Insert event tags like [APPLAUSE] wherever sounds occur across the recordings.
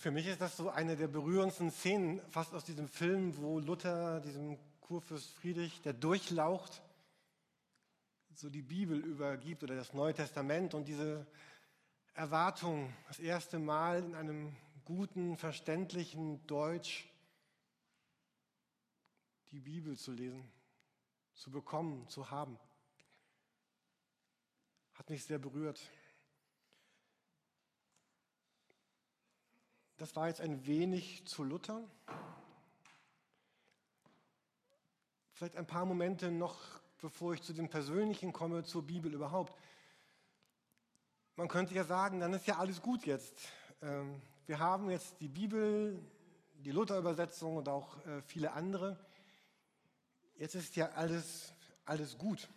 Für mich ist das so eine der berührendsten Szenen, fast aus diesem Film, wo Luther, diesem Kurfürst Friedrich, der durchlaucht, so die Bibel übergibt oder das Neue Testament und diese Erwartung, das erste Mal in einem guten, verständlichen Deutsch die Bibel zu lesen, zu bekommen, zu haben, hat mich sehr berührt. Das war jetzt ein wenig zu Luther. Vielleicht ein paar Momente noch, bevor ich zu dem Persönlichen komme, zur Bibel überhaupt. Man könnte ja sagen, dann ist ja alles gut jetzt. Ähm, wir haben jetzt die Bibel, die Luther-Übersetzung und auch äh, viele andere. Jetzt ist ja alles, alles gut.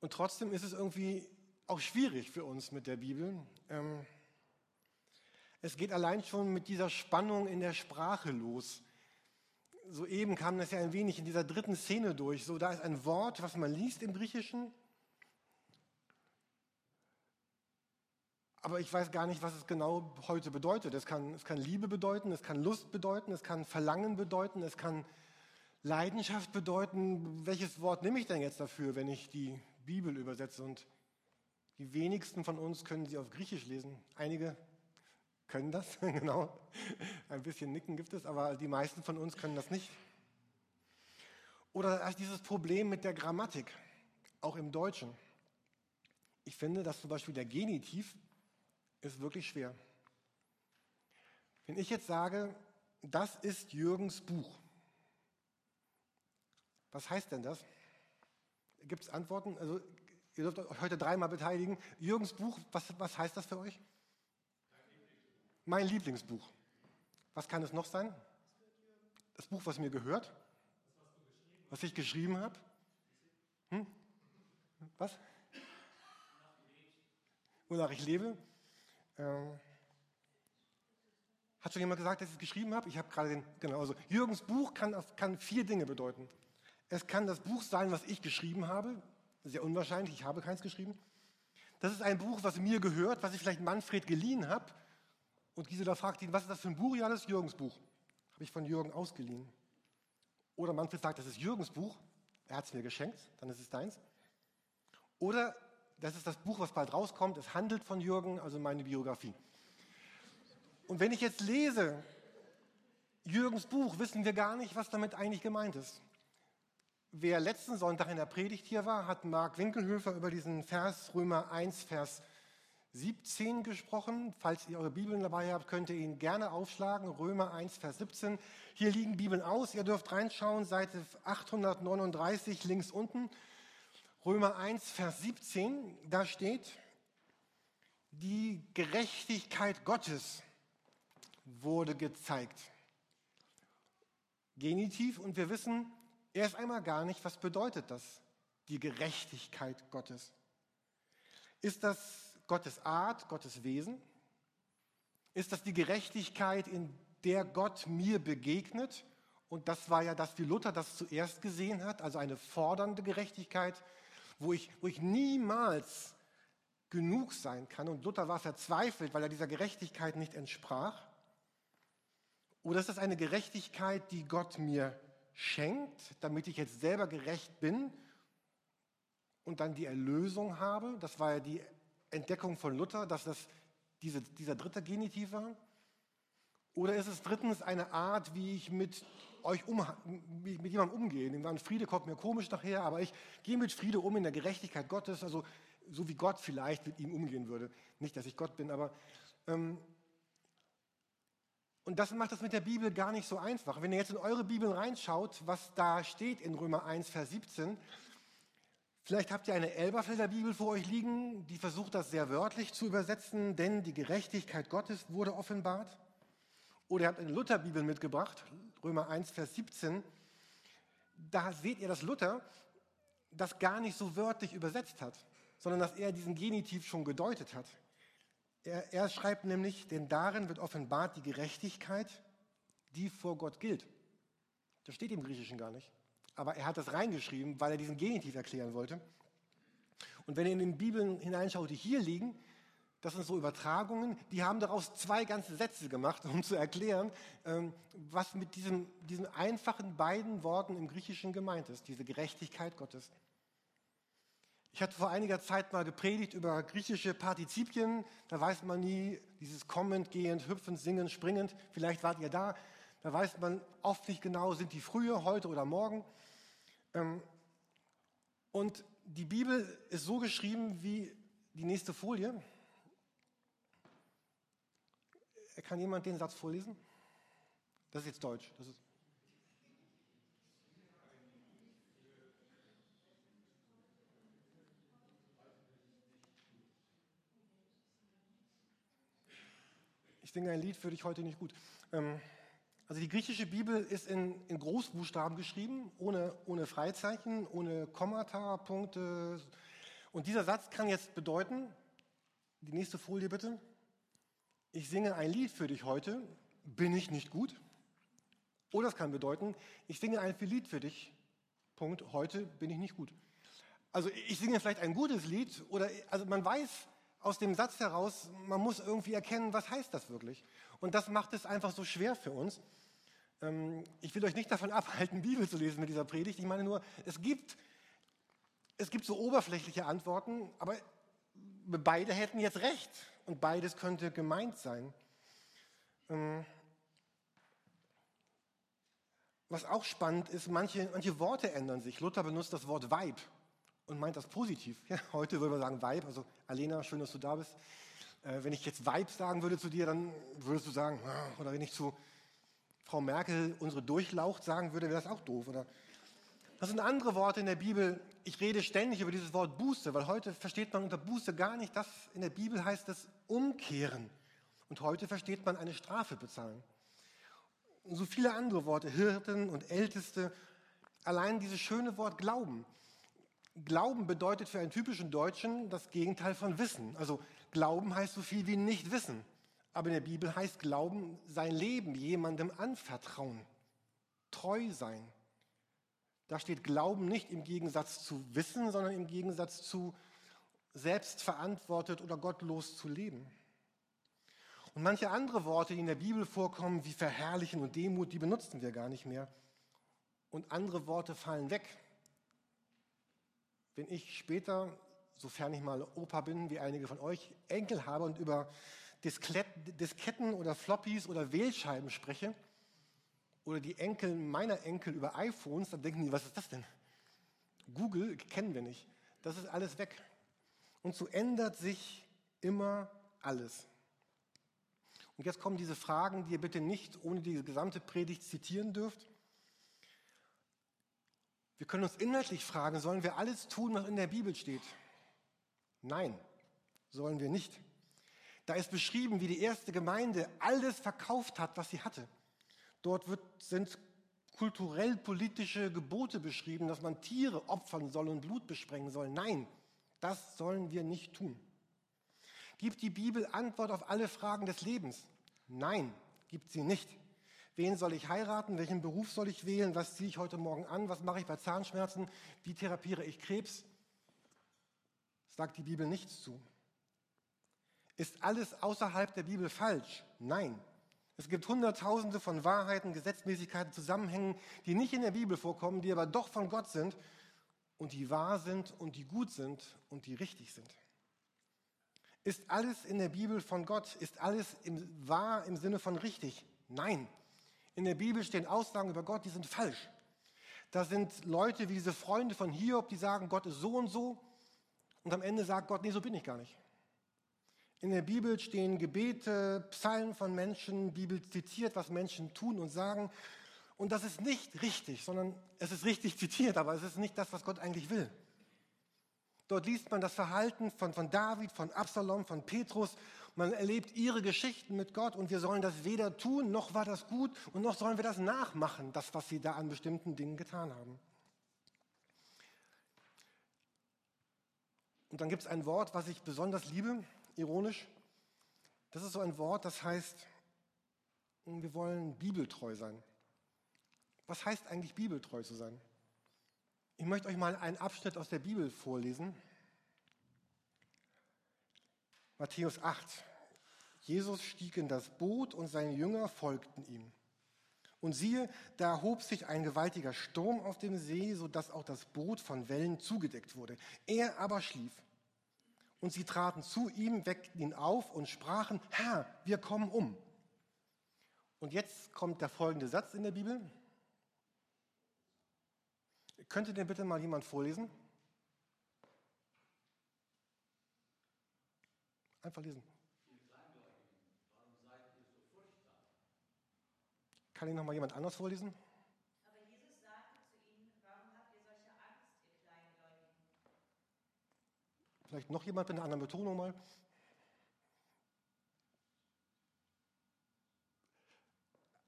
Und trotzdem ist es irgendwie auch schwierig für uns mit der Bibel. Es geht allein schon mit dieser Spannung in der Sprache los. Soeben kam das ja ein wenig in dieser dritten Szene durch. So, da ist ein Wort, was man liest im Griechischen. Aber ich weiß gar nicht, was es genau heute bedeutet. Es kann, es kann Liebe bedeuten, es kann Lust bedeuten, es kann Verlangen bedeuten, es kann Leidenschaft bedeuten. Welches Wort nehme ich denn jetzt dafür, wenn ich die Bibel übersetze? Und die wenigsten von uns können sie auf Griechisch lesen. Einige können das, [LAUGHS] genau. Ein bisschen Nicken gibt es, aber die meisten von uns können das nicht. Oder dieses Problem mit der Grammatik, auch im Deutschen. Ich finde, dass zum Beispiel der Genitiv ist wirklich schwer. Wenn ich jetzt sage, das ist Jürgens Buch, was heißt denn das? Gibt es Antworten? Also, ihr dürft euch heute dreimal beteiligen. Jürgens Buch, was, was heißt das für euch? Mein Lieblingsbuch. Was kann es noch sein? Das Buch, was mir gehört? Was ich geschrieben habe? Hm? Was? Wonach ich lebe? Ähm, hat schon jemand gesagt, dass ich es geschrieben habe? Ich habe gerade den, genau, also Jürgens Buch kann, kann vier Dinge bedeuten. Es kann das Buch sein, was ich geschrieben habe. Sehr unwahrscheinlich, ich habe keins geschrieben. Das ist ein Buch, was mir gehört, was ich vielleicht Manfred geliehen habe und Gisela fragt ihn, was ist das für ein Buch? Ja, das ist Jürgens Buch. Habe ich von Jürgen ausgeliehen. Oder Manfred sagt, das ist Jürgens Buch. Er hat es mir geschenkt, dann ist es deins. Oder das ist das Buch, was bald rauskommt. Es handelt von Jürgen, also meine Biografie. Und wenn ich jetzt lese Jürgens Buch, wissen wir gar nicht, was damit eigentlich gemeint ist. Wer letzten Sonntag in der Predigt hier war, hat Mark Winkelhöfer über diesen Vers Römer 1, Vers 17 gesprochen. Falls ihr eure Bibeln dabei habt, könnt ihr ihn gerne aufschlagen. Römer 1, Vers 17. Hier liegen Bibeln aus. Ihr dürft reinschauen, Seite 839 links unten. Römer 1, Vers 17. Da steht, die Gerechtigkeit Gottes wurde gezeigt. Genitiv. Und wir wissen erst einmal gar nicht, was bedeutet das, die Gerechtigkeit Gottes. Ist das Gottes Art, Gottes Wesen? Ist das die Gerechtigkeit, in der Gott mir begegnet? Und das war ja das, wie Luther das zuerst gesehen hat, also eine fordernde Gerechtigkeit, wo ich, wo ich niemals genug sein kann. Und Luther war verzweifelt, weil er dieser Gerechtigkeit nicht entsprach. Oder ist das eine Gerechtigkeit, die Gott mir schenkt, damit ich jetzt selber gerecht bin und dann die Erlösung habe? Das war ja die Entdeckung von Luther, dass das diese, dieser dritte Genitiv war? Oder ist es drittens eine Art, wie ich mit euch um, mit jemandem umgehe? Dem Friede kommt mir komisch nachher, aber ich gehe mit Friede um in der Gerechtigkeit Gottes, also so wie Gott vielleicht mit ihm umgehen würde. Nicht, dass ich Gott bin, aber ähm, und das macht das mit der Bibel gar nicht so einfach. Wenn ihr jetzt in eure Bibel reinschaut, was da steht in Römer 1, Vers 17, Vielleicht habt ihr eine Elberfelder Bibel vor euch liegen, die versucht das sehr wörtlich zu übersetzen, denn die Gerechtigkeit Gottes wurde offenbart. Oder ihr habt eine Lutherbibel mitgebracht, Römer 1, Vers 17. Da seht ihr, dass Luther das gar nicht so wörtlich übersetzt hat, sondern dass er diesen Genitiv schon gedeutet hat. Er, er schreibt nämlich, denn darin wird offenbart die Gerechtigkeit, die vor Gott gilt. Das steht im Griechischen gar nicht aber er hat das reingeschrieben, weil er diesen Genitiv erklären wollte. Und wenn ihr in den Bibeln hineinschaut, die hier liegen, Das sind so Übertragungen, die haben daraus zwei ganze Sätze gemacht, [LAUGHS] um zu erklären, ähm, was mit diesen, diesen einfachen beiden Worten im Griechischen gemeint ist, diese Gerechtigkeit Gottes. Ich hatte vor einiger Zeit mal gepredigt über griechische Partizipien. Da weiß man nie, dieses kommend, gehend, hüpfend, singend, springend. Vielleicht wart ihr da. Da weiß man oft nicht genau, sind die früher, heute oder morgen. Ähm, und die Bibel ist so geschrieben wie die nächste Folie. Kann jemand den Satz vorlesen? Das ist jetzt Deutsch. Das ist ich singe ein Lied für dich heute nicht gut. Ähm, also die griechische Bibel ist in, in Großbuchstaben geschrieben, ohne, ohne Freizeichen, ohne Kommata, Punkte. Und dieser Satz kann jetzt bedeuten, die nächste Folie bitte, ich singe ein Lied für dich heute, bin ich nicht gut? Oder es kann bedeuten, ich singe ein Lied für dich, Punkt, heute bin ich nicht gut. Also ich singe vielleicht ein gutes Lied oder also man weiß aus dem Satz heraus, man muss irgendwie erkennen, was heißt das wirklich. Und das macht es einfach so schwer für uns. Ähm, ich will euch nicht davon abhalten, [LAUGHS] Bibel zu lesen mit dieser Predigt. Ich meine nur, es gibt, es gibt so oberflächliche Antworten, aber beide hätten jetzt recht und beides könnte gemeint sein. Ähm, was auch spannend ist, manche, manche Worte ändern sich. Luther benutzt das Wort Weib und meint das positiv. [LAUGHS] Ja, heute würde man sagen Weib, also Alena, schön, dass du da bist. Äh, wenn ich jetzt Weib sagen würde zu dir, dann würdest du sagen, ah, oder wenn ich zu Frau Merkel unsere Durchlaucht sagen würde, wäre das auch doof. Oder das sind andere Worte in der Bibel. Ich rede ständig über dieses Wort Buße, weil heute versteht man unter Buße gar nicht, das in der Bibel heißt es umkehren. Und heute versteht man eine Strafe bezahlen. Und so viele andere Worte, Hirten und Älteste. Allein dieses schöne Wort Glauben. Glauben bedeutet für einen typischen Deutschen das Gegenteil von Wissen. Also Glauben heißt so viel wie nicht wissen. Aber in der Bibel heißt Glauben sein Leben jemandem anvertrauen, treu sein. Da steht Glauben nicht im Gegensatz zu Wissen, sondern im Gegensatz zu selbstverantwortet oder gottlos zu leben. Und manche andere Worte, die in der Bibel vorkommen, wie verherrlichen und Demut, die benutzen wir gar nicht mehr. Und andere Worte fallen weg. Wenn ich später, sofern ich mal Opa bin, wie einige von euch, Enkel habe und über Disketten oder Floppies oder Wählscheiben spreche, oder die Enkel meiner Enkel über iPhones, dann denken die, was ist das denn? Google kennen wir nicht. Das ist alles weg. Und so ändert sich immer alles. Und jetzt kommen diese Fragen, die ihr bitte nicht ohne die gesamte Predigt zitieren dürft. Wir können uns inhaltlich fragen, sollen wir alles tun, was in der Bibel steht? Nein, sollen wir nicht. Da ist beschrieben, wie die erste Gemeinde alles verkauft hat, was sie hatte. Dort wird, sind kulturell-politische Gebote beschrieben, dass man Tiere opfern soll und Blut besprengen soll. Nein, das sollen wir nicht tun. Gibt die Bibel Antwort auf alle Fragen des Lebens? Nein, gibt sie nicht. Wen soll ich heiraten? Welchen Beruf soll ich wählen? Was ziehe ich heute Morgen an? Was mache ich bei Zahnschmerzen? Wie therapiere ich Krebs? Sagt die Bibel nichts zu. Ist alles außerhalb der Bibel falsch? Nein. Es gibt Hunderttausende von Wahrheiten, Gesetzmäßigkeiten, Zusammenhängen, die nicht in der Bibel vorkommen, die aber doch von Gott sind und die wahr sind und die gut sind und die richtig sind. Ist alles in der Bibel von Gott? Ist alles im, wahr im Sinne von richtig? Nein. In der Bibel stehen Aussagen über Gott, die sind falsch. Da sind Leute wie diese Freunde von Hiob, die sagen, Gott ist so und so. Und am Ende sagt Gott, nee, so bin ich gar nicht. In der Bibel stehen Gebete, Psalmen von Menschen, Bibel zitiert, was Menschen tun und sagen. Und das ist nicht richtig, sondern es ist richtig zitiert, aber es ist nicht das, was Gott eigentlich will. Dort liest man das Verhalten von, von David, von Absalom, von Petrus. Man erlebt ihre Geschichten mit Gott und wir sollen das weder tun, noch war das gut und noch sollen wir das nachmachen, das, was sie da an bestimmten Dingen getan haben. Und dann gibt es ein Wort, was ich besonders liebe, ironisch. Das ist so ein Wort, das heißt, wir wollen bibeltreu sein. Was heißt eigentlich bibeltreu zu sein? Ich möchte euch mal einen Abschnitt aus der Bibel vorlesen. Matthäus 8. Jesus stieg in das Boot und seine Jünger folgten ihm. Und siehe, da erhob sich ein gewaltiger Sturm auf dem See, sodass auch das Boot von Wellen zugedeckt wurde. Er aber schlief. Und sie traten zu ihm, weckten ihn auf und sprachen, Herr, wir kommen um. Und jetzt kommt der folgende Satz in der Bibel. Könnte den bitte mal jemand vorlesen? Einfach lesen. Kann ihn noch mal jemand anders vorlesen? Aber Jesus sagte zu ihnen, warum habt ihr solche Angst, ihr Kleingläubigen? Vielleicht noch jemand mit einer anderen Betonung mal.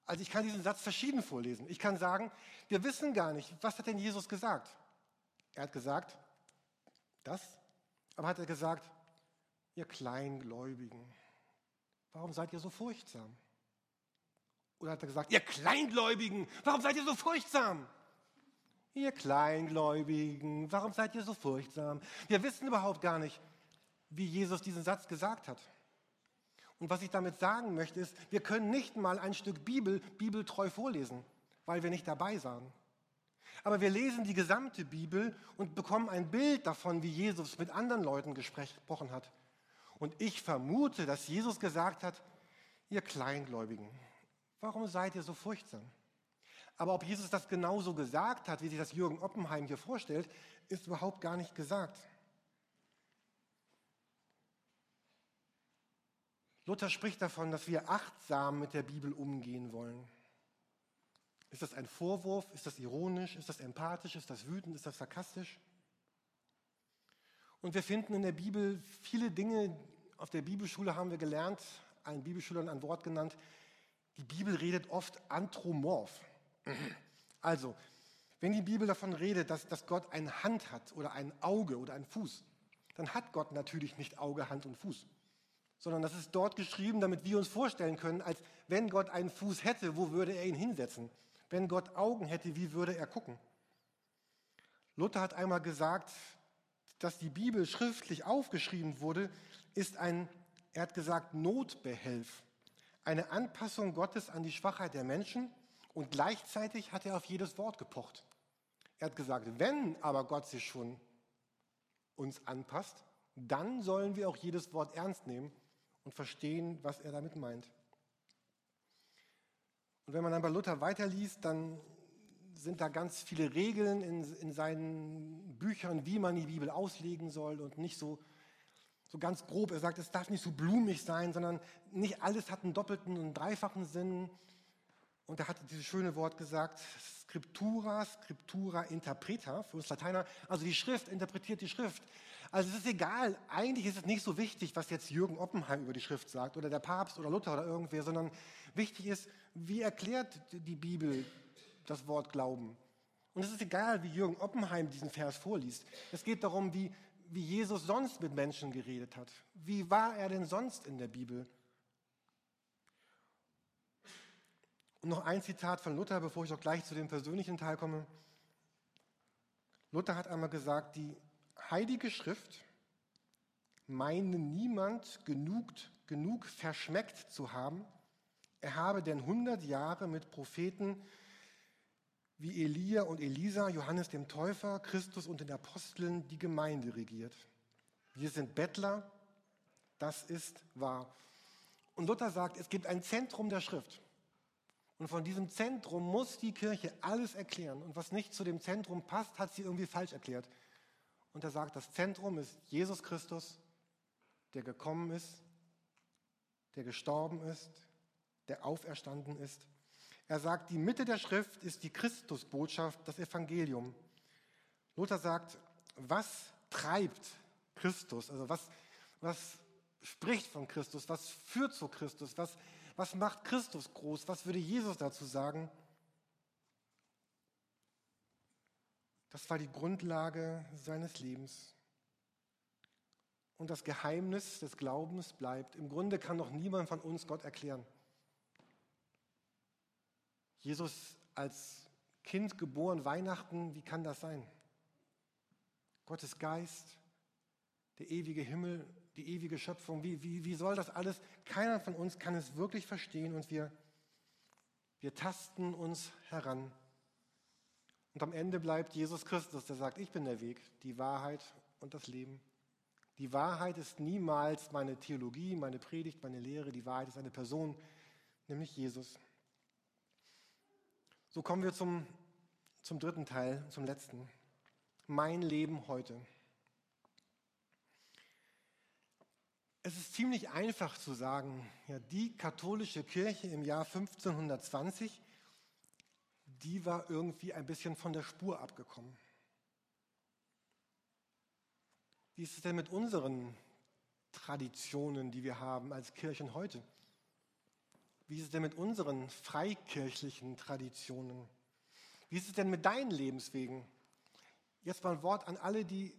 Also ich kann diesen Satz verschieden vorlesen. Ich kann sagen, wir wissen gar nicht, was hat denn Jesus gesagt? Er hat gesagt, das, aber hat er gesagt, ihr Kleingläubigen, warum seid ihr so furchtsam? Oder hat er gesagt, ihr Kleingläubigen, warum seid ihr so furchtsam? Ihr Kleingläubigen, warum seid ihr so furchtsam? Wir wissen überhaupt gar nicht, wie Jesus diesen Satz gesagt hat. Und was ich damit sagen möchte, ist, wir können nicht mal ein Stück Bibel bibeltreu vorlesen, weil wir nicht dabei waren. Aber wir lesen die gesamte Bibel und bekommen ein Bild davon, wie Jesus mit anderen Leuten gesprochen hat. Und ich vermute, dass Jesus gesagt hat, ihr Kleingläubigen, warum seid ihr so furchtsam? Aber ob Jesus das genauso gesagt hat, wie sich das Jürgen Oppenheim hier vorstellt, ist überhaupt gar nicht gesagt. Luther spricht davon, dass wir achtsam mit der Bibel umgehen wollen. Ist das ein Vorwurf? Ist das ironisch? Ist das empathisch? Ist das wütend? Ist das sarkastisch? Und wir finden in der Bibel viele Dinge, auf der Bibelschule haben wir gelernt, ein Bibelschüler ein Wort genannt, die Bibel redet oft anthropomorph. Also, wenn die Bibel davon redet, dass, dass Gott eine Hand hat oder ein Auge oder einen Fuß, dann hat Gott natürlich nicht Auge, Hand und Fuß sondern das ist dort geschrieben, damit wir uns vorstellen können, als wenn Gott einen Fuß hätte, wo würde er ihn hinsetzen? Wenn Gott Augen hätte, wie würde er gucken? Luther hat einmal gesagt, dass die Bibel schriftlich aufgeschrieben wurde, ist ein, er hat gesagt, Notbehelf, eine Anpassung Gottes an die Schwachheit der Menschen und gleichzeitig hat er auf jedes Wort gepocht. Er hat gesagt, wenn aber Gott sich schon uns anpasst, dann sollen wir auch jedes Wort ernst nehmen und verstehen, was er damit meint. Und wenn man dann bei Luther weiterliest, dann sind da ganz viele Regeln in, in seinen Büchern, wie man die Bibel auslegen soll und nicht so, so ganz grob. Er sagt, es darf nicht so blumig sein, sondern nicht alles hat einen doppelten und dreifachen Sinn. Und er hat dieses schöne Wort gesagt, Scriptura, Scriptura interpreta, für uns Lateiner. Also die Schrift interpretiert die Schrift. Also es ist egal, eigentlich ist es nicht so wichtig, was jetzt Jürgen Oppenheim über die Schrift sagt oder der Papst oder Luther oder irgendwer, sondern wichtig ist, wie erklärt die Bibel das Wort Glauben. Und es ist egal, wie Jürgen Oppenheim diesen Vers vorliest. Es geht darum, wie, wie Jesus sonst mit Menschen geredet hat. Wie war er denn sonst in der Bibel? Und noch ein Zitat von Luther, bevor ich auch gleich zu dem persönlichen Teil komme. Luther hat einmal gesagt, die Heilige Schrift meine niemand genug, genug verschmeckt zu haben, er habe denn hundert Jahre mit Propheten wie Elia und Elisa, Johannes dem Täufer, Christus und den Aposteln die Gemeinde regiert. Wir sind Bettler, das ist wahr. Und Luther sagt, es gibt ein Zentrum der Schrift. Und von diesem Zentrum muss die Kirche alles erklären. Und was nicht zu dem Zentrum passt, hat sie irgendwie falsch erklärt. Und er sagt, das Zentrum ist Jesus Christus, der gekommen ist, der gestorben ist, der auferstanden ist. Er sagt, die Mitte der Schrift ist die Christusbotschaft, das Evangelium. Luther sagt, was treibt Christus? Also was, was spricht von Christus? Was führt zu Christus? Was, was macht Christus groß? Was würde Jesus dazu sagen? Das war die Grundlage seines Lebens. Und das Geheimnis des Glaubens bleibt. Im Grunde kann noch niemand von uns Gott erklären. Jesus als Kind geboren, Weihnachten, wie kann das sein? Gottes Geist, der ewige Himmel, die ewige Schöpfung? Wie, wie, wie soll das alles? Keiner von uns kann es wirklich verstehen und wir, wir tasten uns heran. Und am Ende bleibt Jesus Christus, der sagt, ich bin der Weg, die Wahrheit und das Leben. Die Wahrheit ist niemals meine Theologie, meine Predigt, meine Lehre. Die Wahrheit ist eine Person, nämlich Jesus. So kommen wir zum, zum dritten Teil, zum letzten. Mein Leben heute. Es ist ziemlich einfach zu sagen, ja, die katholische Kirche im Jahr 1520, die war irgendwie ein bisschen von der Spur abgekommen. Wie ist es denn mit unseren Traditionen, die wir haben als Kirchen heute? Wie ist es denn mit unseren freikirchlichen Traditionen? Wie ist es denn mit deinen Lebenswegen? Jetzt mal ein Wort an alle, die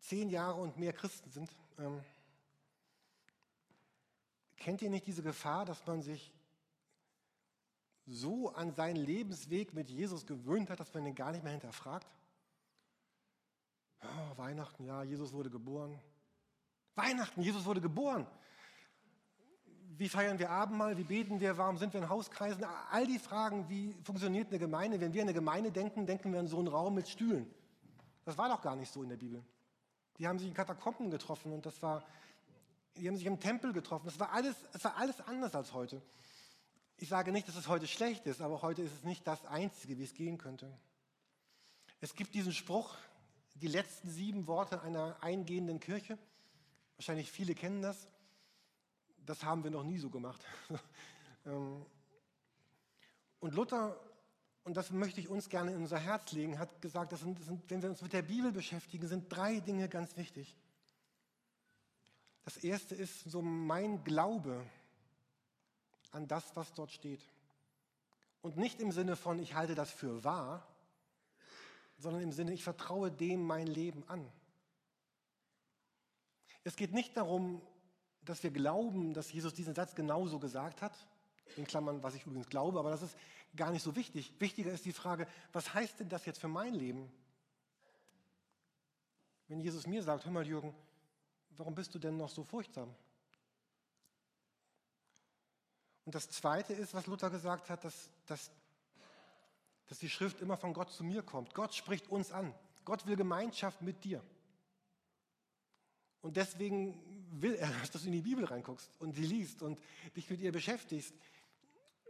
zehn Jahre und mehr Christen sind. Ähm, kennt ihr nicht diese Gefahr, dass man sich so an seinen Lebensweg mit Jesus gewöhnt hat, dass man ihn gar nicht mehr hinterfragt? Oh, Weihnachten, ja, Jesus wurde geboren. Weihnachten, Jesus wurde geboren. Wie feiern wir Abendmahl? Wie beten wir? Warum sind wir in Hauskreisen? All die Fragen, wie funktioniert eine Gemeinde? Wenn wir an eine Gemeinde denken, denken wir an so einen Raum mit Stühlen. Das war doch gar nicht so in der Bibel. Die haben sich in Katakomben getroffen und das war, die haben sich im Tempel getroffen. Das war alles, es war alles anders als heute. Ich sage nicht, dass es heute schlecht ist, aber heute ist es nicht das Einzige, wie es gehen könnte. Es gibt diesen Spruch, die letzten sieben Worte einer eingehenden Kirche. Wahrscheinlich viele kennen das. Das haben wir noch nie so gemacht. [LAUGHS] Ähm, und Luther, und das möchte ich uns gerne in unser Herz legen, hat gesagt, das sind, das sind, wenn wir uns mit der Bibel beschäftigen, sind drei Dinge ganz wichtig. Das erste ist so mein Glaube an das, was dort steht. Und nicht im Sinne von, ich halte das für wahr, sondern im Sinne, ich vertraue dem mein Leben an. Es geht nicht darum, dass wir glauben, dass Jesus diesen Satz genauso gesagt hat, in Klammern, was ich übrigens glaube, aber das ist gar nicht so wichtig. Wichtiger ist die Frage, was heißt denn das jetzt für mein Leben? Wenn Jesus mir sagt, hör mal Jürgen, warum bist du denn noch so furchtsam? Und das Zweite ist, was Luther gesagt hat, dass, dass dass die Schrift immer von Gott zu mir kommt. Gott spricht uns an. Gott will Gemeinschaft mit dir. Und deswegen will er, [LAUGHS] dass du in die Bibel reinguckst und sie liest und dich mit ihr beschäftigst.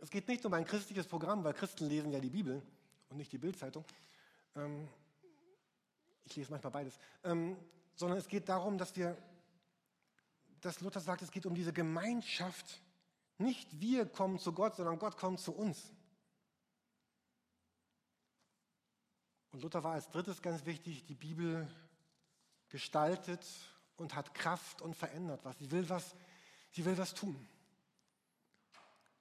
Es geht nicht um ein christliches Programm, weil Christen lesen ja die Bibel und nicht die Bildzeitung. Ähm, ich lese manchmal beides. Ähm, sondern es geht darum, dass wir, dass Luther sagt, es geht um diese Gemeinschaft. Nicht wir kommen zu Gott, sondern Gott kommt zu uns. Und Luther war als drittes ganz wichtig, die Bibel gestaltet und hat Kraft und verändert was. Sie will was, sie will was tun.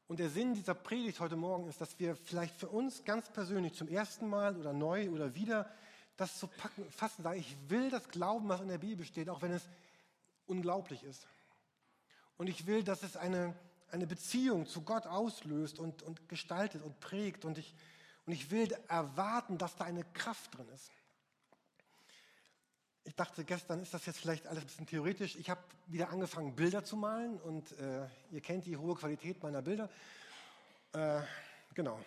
Und der Sinn dieser Predigt heute Morgen ist, dass wir vielleicht für uns ganz persönlich zum ersten Mal oder neu oder wieder das zu packen, fassen, sagen, ich will das glauben, was in der Bibel steht, auch wenn es unglaublich ist. Und ich will, dass es eine, eine Beziehung zu Gott auslöst und, und gestaltet und prägt. Und ich, und ich will erwarten, dass da eine Kraft drin ist. Ich dachte, gestern ist das jetzt vielleicht alles ein bisschen theoretisch. Ich habe wieder angefangen, Bilder zu malen und äh, ihr kennt die hohe Qualität meiner Bilder. Äh, genau.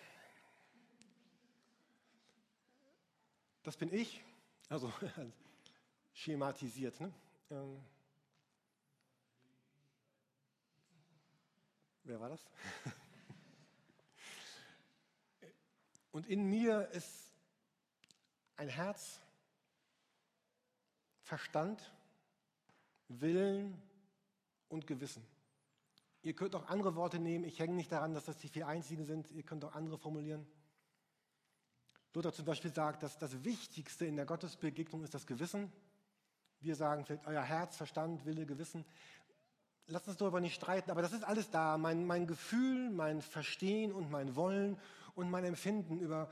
Das bin ich, also [LAUGHS] schematisiert. Ne? Ähm, wer war das? [LAUGHS] Und in mir ist ein Herz, Verstand, Willen und Gewissen. Ihr könnt auch andere Worte nehmen. Ich hänge nicht daran, dass das die vier einzigen sind. Ihr könnt auch andere formulieren. Luther zum Beispiel sagt, dass das Wichtigste in der Gottesbegegnung ist das Gewissen. Wir sagen vielleicht euer Herz, Verstand, Wille, Gewissen. Lasst uns darüber nicht streiten, aber das ist alles da. Mein, mein Gefühl, mein Verstehen und mein Wollen und mein Empfinden über,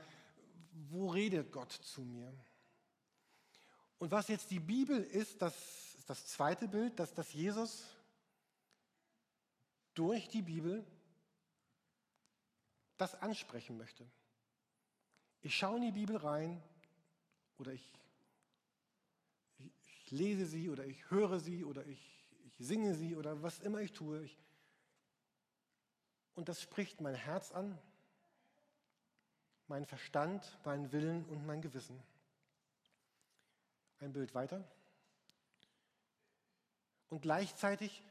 wo redet Gott zu mir. Und was jetzt die Bibel ist, das ist das zweite Bild, dass, dass Jesus durch die Bibel das ansprechen möchte. Ich schaue in die Bibel rein oder ich, ich, ich lese sie oder ich höre sie oder ich, ich singe sie oder was immer ich tue. Ich und das spricht mein Herz an, mein Verstand, meinen Willen und mein Gewissen. Ein Bild weiter. Und gleichzeitig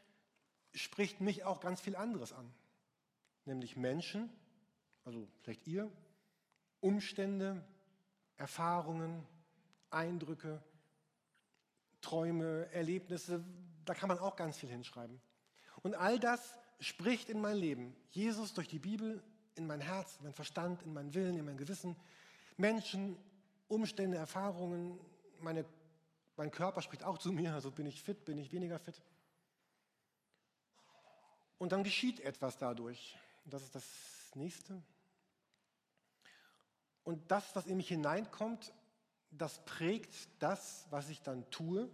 spricht mich auch ganz viel anderes an, nämlich Menschen, also vielleicht ihr, Umstände, Erfahrungen, Eindrücke, Träume, Erlebnisse, da kann man auch ganz viel hinschreiben. Und all das spricht in mein Leben. Jesus durch die Bibel in mein Herz, in mein Verstand, in meinen Willen, in mein Gewissen. Menschen, Umstände, Erfahrungen, meine, mein Körper spricht auch zu mir. Also bin ich fit, bin ich weniger fit. Und dann geschieht etwas dadurch. Das ist das nächste. Und das, was in mich hineinkommt, das prägt das, was ich dann tue.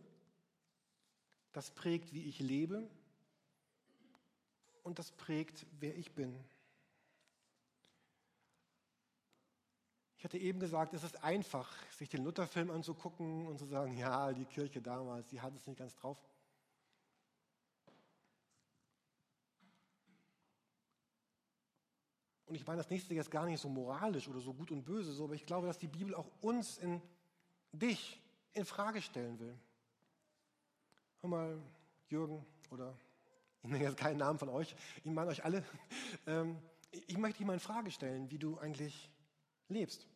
Das prägt, wie ich lebe und das prägt, wer ich bin. Ich hatte eben gesagt, es ist einfach, sich den Lutherfilm anzugucken und zu sagen, ja, die Kirche damals, die hat es nicht ganz drauf. Und ich meine das nächste jetzt gar nicht so moralisch oder so gut und böse, so, aber ich glaube, dass die Bibel auch uns in dich in Frage stellen will. Hör mal, Jürgen oder ich nenne jetzt keinen Namen von euch, ich meine euch alle. Ähm, ich möchte dich mal in Frage stellen, wie du eigentlich lebst.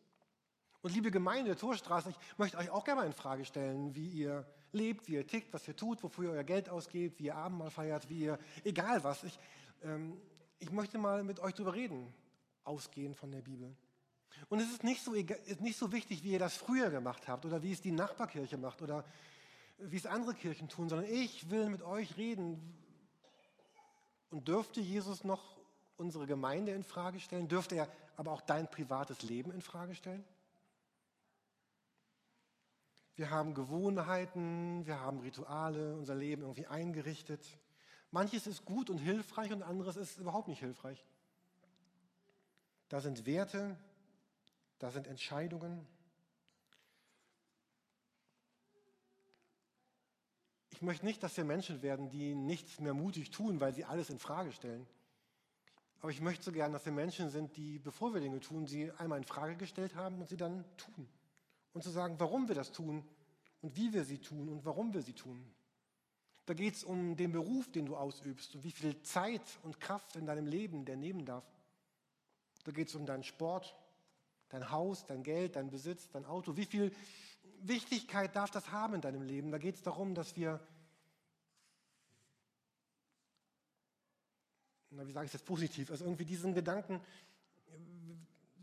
Und liebe Gemeinde, Torstraße, ich möchte euch auch gerne mal in Frage stellen, wie ihr lebt, wie ihr tickt, was ihr tut, wofür ihr euer Geld ausgebt, wie ihr Abendmahl feiert, wie ihr, egal was. Ich, ähm, ich möchte mal mit euch darüber reden, ausgehend von der Bibel. Und es ist nicht, so, ist nicht so wichtig, wie ihr das früher gemacht habt oder wie es die Nachbarkirche macht oder wie es andere Kirchen tun, sondern ich will mit euch reden, und dürfte Jesus noch unsere Gemeinde in Frage stellen? Dürfte er aber auch dein privates Leben in Frage stellen? Wir haben Gewohnheiten, wir haben Rituale, unser Leben irgendwie eingerichtet. Manches ist gut und hilfreich und anderes ist überhaupt nicht hilfreich. Da sind Werte, da sind Entscheidungen. Ich möchte nicht, dass wir Menschen werden, die nichts mehr mutig tun, weil sie alles in Frage stellen. Aber ich möchte so gern, dass wir Menschen sind, die, bevor wir Dinge tun, sie einmal in Frage gestellt haben und sie dann tun. Und zu sagen, warum wir das tun und wie wir sie tun und warum wir sie tun. Da geht es um den Beruf, den du ausübst und wie viel Zeit und Kraft in deinem Leben der nehmen darf. Da geht es um deinen Sport, dein Haus, dein Geld, dein Besitz, dein Auto. Wie viel Wichtigkeit darf das haben in deinem Leben? Da geht es darum, dass wir, na, wie sage ich das positiv, also irgendwie diesen Gedanken,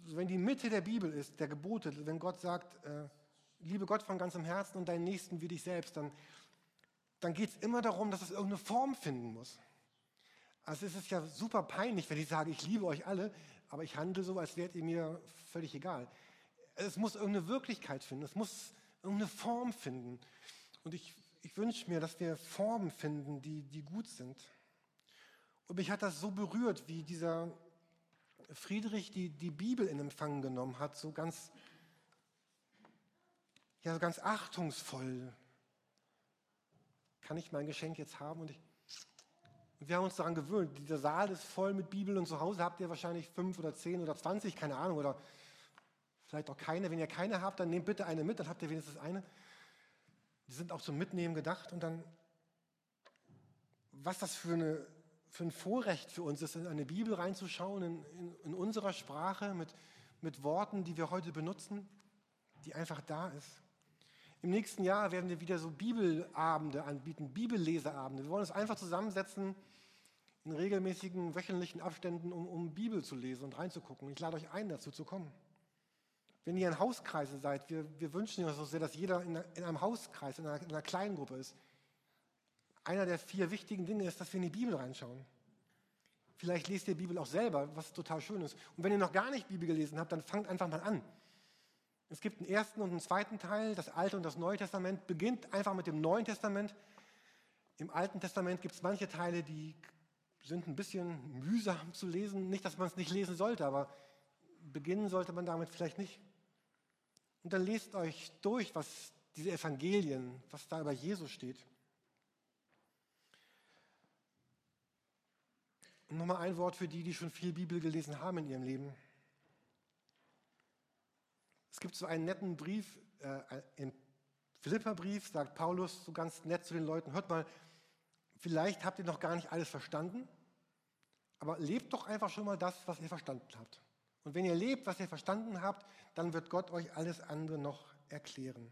wenn die Mitte der Bibel ist, der Gebote, wenn Gott sagt, äh, liebe Gott von ganzem Herzen und deinen Nächsten wie dich selbst, dann, dann geht es immer darum, dass es irgendeine Form finden muss. Also es ist ja super peinlich, wenn ich sage, ich liebe euch alle, aber ich handle so, als wärt ihr mir völlig egal. Es muss irgendeine Wirklichkeit finden. Es muss irgendeine Form finden. Und ich, ich wünsche mir, dass wir Formen finden, die, die gut sind. Und mich hat das so berührt, wie dieser Friedrich die, die Bibel in Empfang genommen hat, so ganz, ja, so ganz achtungsvoll. Kann ich mein Geschenk jetzt haben? Und ich, wir haben uns daran gewöhnt. Dieser Saal ist voll mit Bibeln und zu Hause habt ihr wahrscheinlich fünf oder zehn oder zwanzig, keine Ahnung, oder vielleicht auch keine. Wenn ihr keine habt, dann nehmt bitte eine mit, dann habt ihr wenigstens eine. Die sind auch zum Mitnehmen gedacht. Und dann, was das für, eine, für ein Vorrecht für uns ist, in eine Bibel reinzuschauen, in, in, in unserer Sprache, mit, mit Worten, die wir heute benutzen, die einfach da ist. Im nächsten Jahr werden wir wieder so Bibelabende anbieten, Bibelleseabende. Wir wollen uns einfach zusammensetzen in regelmäßigen wöchentlichen Abständen, um, um Bibel zu lesen und reinzugucken. Ich lade euch ein, dazu zu kommen. Wenn ihr in Hauskreisen seid, wir, wir wünschen uns so sehr, dass jeder in, in einem Hauskreis, in einer, in einer kleinen Gruppe ist. Einer der vier wichtigen Dinge ist, dass wir in die Bibel reinschauen. Vielleicht lest ihr die Bibel auch selber, was total schön ist. Und wenn ihr noch gar nicht Bibel gelesen habt, dann fangt einfach mal an. Es gibt einen ersten und einen zweiten Teil, das Alte und das Neue Testament beginnt einfach mit dem Neuen Testament. Im Alten Testament gibt es manche Teile, die sind ein bisschen mühsam zu lesen. Nicht, dass man es nicht lesen sollte, aber beginnen sollte man damit vielleicht nicht. Und dann lest euch durch, was diese Evangelien, was da über Jesus steht. Und nochmal ein Wort für die, die schon viel Bibel gelesen haben in ihrem Leben. Es gibt so einen netten Brief, äh, im Philipperbrief sagt Paulus so ganz nett zu den Leuten, hört mal, vielleicht habt ihr noch gar nicht alles verstanden, aber lebt doch einfach schon mal das, was ihr verstanden habt. Und wenn ihr lebt, was ihr verstanden habt, dann wird Gott euch alles andere noch erklären.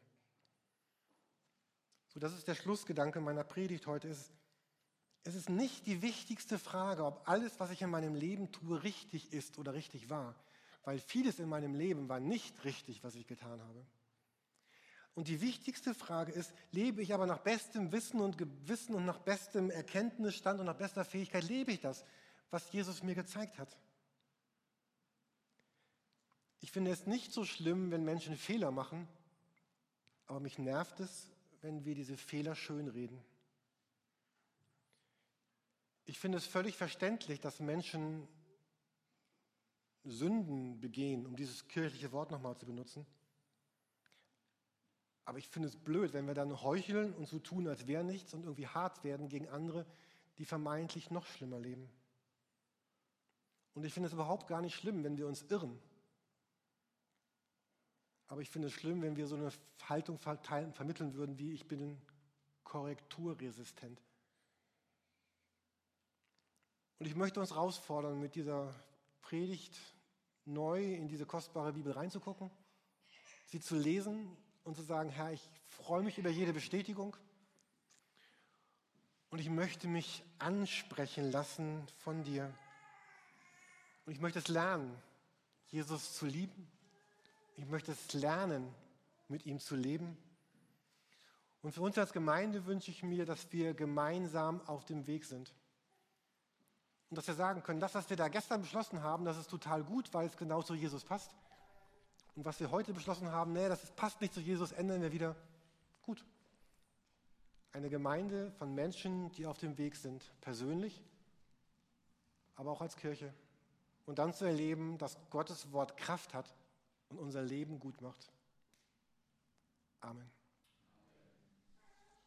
So, das ist der Schlussgedanke meiner Predigt heute. Ist, es ist nicht die wichtigste Frage, ob alles, was ich in meinem Leben tue, richtig ist oder richtig war, weil vieles in meinem Leben war nicht richtig, was ich getan habe. Und die wichtigste Frage ist, lebe ich aber nach bestem Wissen und Gewissen und nach bestem Erkenntnisstand und nach bester Fähigkeit, lebe ich das, was Jesus mir gezeigt hat? Ich finde es nicht so schlimm, wenn Menschen Fehler machen, aber mich nervt es, wenn wir diese Fehler schönreden. Ich finde es völlig verständlich, dass Menschen Sünden begehen, um dieses kirchliche Wort nochmal zu benutzen. Aber ich finde es blöd, wenn wir dann heucheln und so tun, als wäre nichts und irgendwie hart werden gegen andere, die vermeintlich noch schlimmer leben. Und ich finde es überhaupt gar nicht schlimm, wenn wir uns irren. Aber ich finde es schlimm, wenn wir so eine Haltung vermitteln würden, wie ich bin korrekturresistent. Und ich möchte uns herausfordern, mit dieser Predigt neu in diese kostbare Bibel reinzugucken, sie zu lesen und zu sagen, Herr, ich freue mich über jede Bestätigung und ich möchte mich ansprechen lassen von dir. Und ich möchte es lernen, Jesus zu lieben. Ich möchte es lernen, mit ihm zu leben. Und für uns als Gemeinde wünsche ich mir, dass wir gemeinsam auf dem Weg sind. Und dass wir sagen können, das, was wir da gestern beschlossen haben, das ist total gut, weil es genau zu Jesus passt. Und was wir heute beschlossen haben, nee, das passt nicht zu Jesus, ändern wir wieder. Gut. Eine Gemeinde von Menschen, die auf dem Weg sind, persönlich, aber auch als Kirche. Und dann zu erleben, dass Gottes Wort Kraft hat und unser Leben gut macht. Amen.